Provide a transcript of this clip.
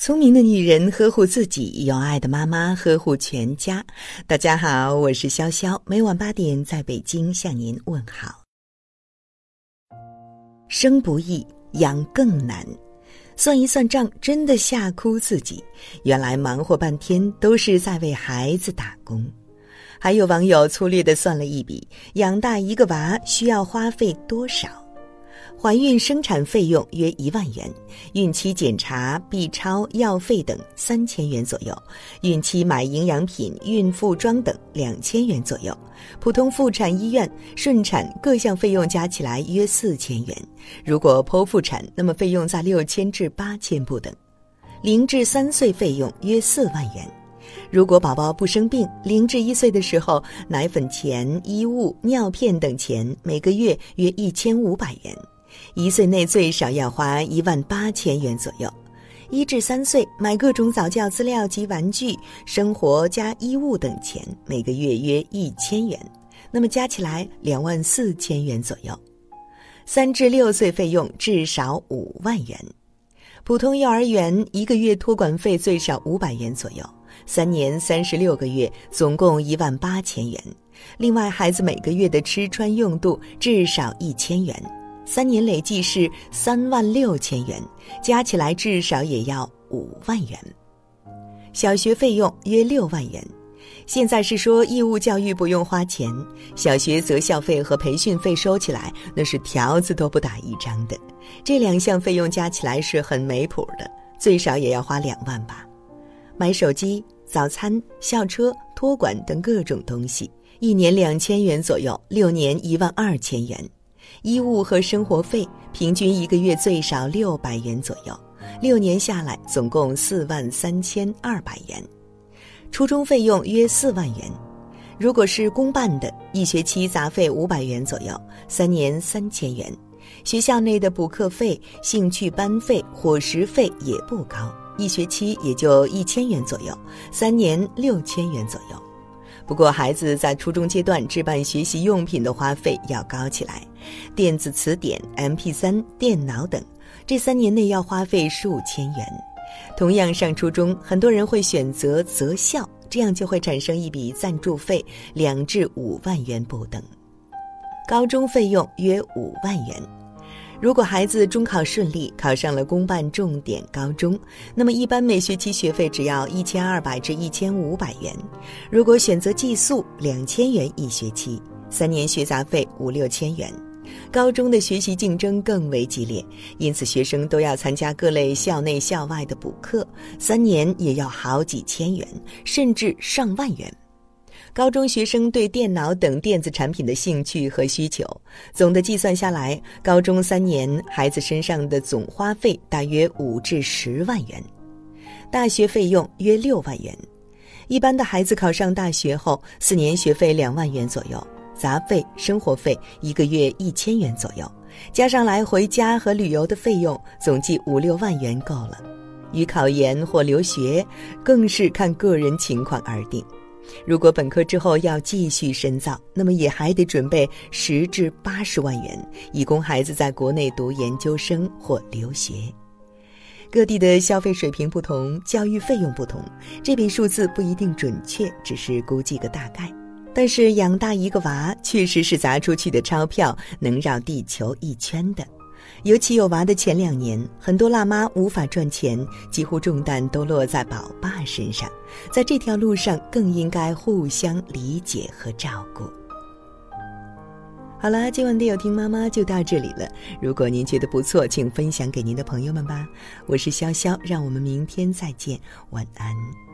聪明的女人呵护自己，有爱的妈妈呵护全家。大家好，我是潇潇，每晚八点在北京向您问好。生不易，养更难，算一算账，真的吓哭自己。原来忙活半天都是在为孩子打工。还有网友粗略的算了一笔，养大一个娃需要花费多少？怀孕生产费用约一万元，孕期检查、B 超、药费等三千元左右，孕期买营养品、孕妇装等两千元左右，普通妇产医院顺产各项费用加起来约四千元。如果剖腹产，那么费用在六千至八千不等。零至三岁费用约四万元，如果宝宝不生病，零至一岁的时候，奶粉钱、衣物、尿片等钱每个月约一千五百元。一岁内最少要花一万八千元左右，一至三岁买各种早教资料及玩具、生活加衣物等钱，每个月约一千元，那么加起来两万四千元左右。三至六岁费用至少五万元，普通幼儿园一个月托管费最少五百元左右，三年三十六个月总共一万八千元，另外孩子每个月的吃穿用度至少一千元。三年累计是三万六千元，加起来至少也要五万元。小学费用约六万元。现在是说义务教育不用花钱，小学择校费和培训费收起来那是条子都不打一张的。这两项费用加起来是很没谱的，最少也要花两万吧。买手机、早餐、校车、托管等各种东西，一年两千元左右，六年一万二千元。衣物和生活费平均一个月最少六百元左右，六年下来总共四万三千二百元。初中费用约四万元，如果是公办的，一学期杂费五百元左右，三年三千元。学校内的补课费、兴趣班费、伙食费也不高，一学期也就一千元左右，三年六千元左右。不过，孩子在初中阶段置办学习用品的花费要高起来，电子词典、MP3、电脑等，这三年内要花费数千元。同样上初中，很多人会选择择校，这样就会产生一笔赞助费两至五万元不等。高中费用约五万元。如果孩子中考顺利，考上了公办重点高中，那么一般每学期学费只要一千二百至一千五百元。如果选择寄宿，两千元一学期，三年学杂费五六千元。高中的学习竞争更为激烈，因此学生都要参加各类校内校外的补课，三年也要好几千元，甚至上万元。高中学生对电脑等电子产品的兴趣和需求，总的计算下来，高中三年孩子身上的总花费大约五至十万元，大学费用约六万元。一般的孩子考上大学后，四年学费两万元左右，杂费、生活费一个月一千元左右，加上来回家和旅游的费用，总计五六万元够了。与考研或留学，更是看个人情况而定。如果本科之后要继续深造，那么也还得准备十至八十万元，以供孩子在国内读研究生或留学。各地的消费水平不同，教育费用不同，这笔数字不一定准确，只是估计个大概。但是养大一个娃，确实是砸出去的钞票能绕地球一圈的。尤其有娃的前两年，很多辣妈无法赚钱，几乎重担都落在宝爸身上。在这条路上，更应该互相理解和照顾。好了，今晚的有听妈妈就到这里了。如果您觉得不错，请分享给您的朋友们吧。我是潇潇，让我们明天再见，晚安。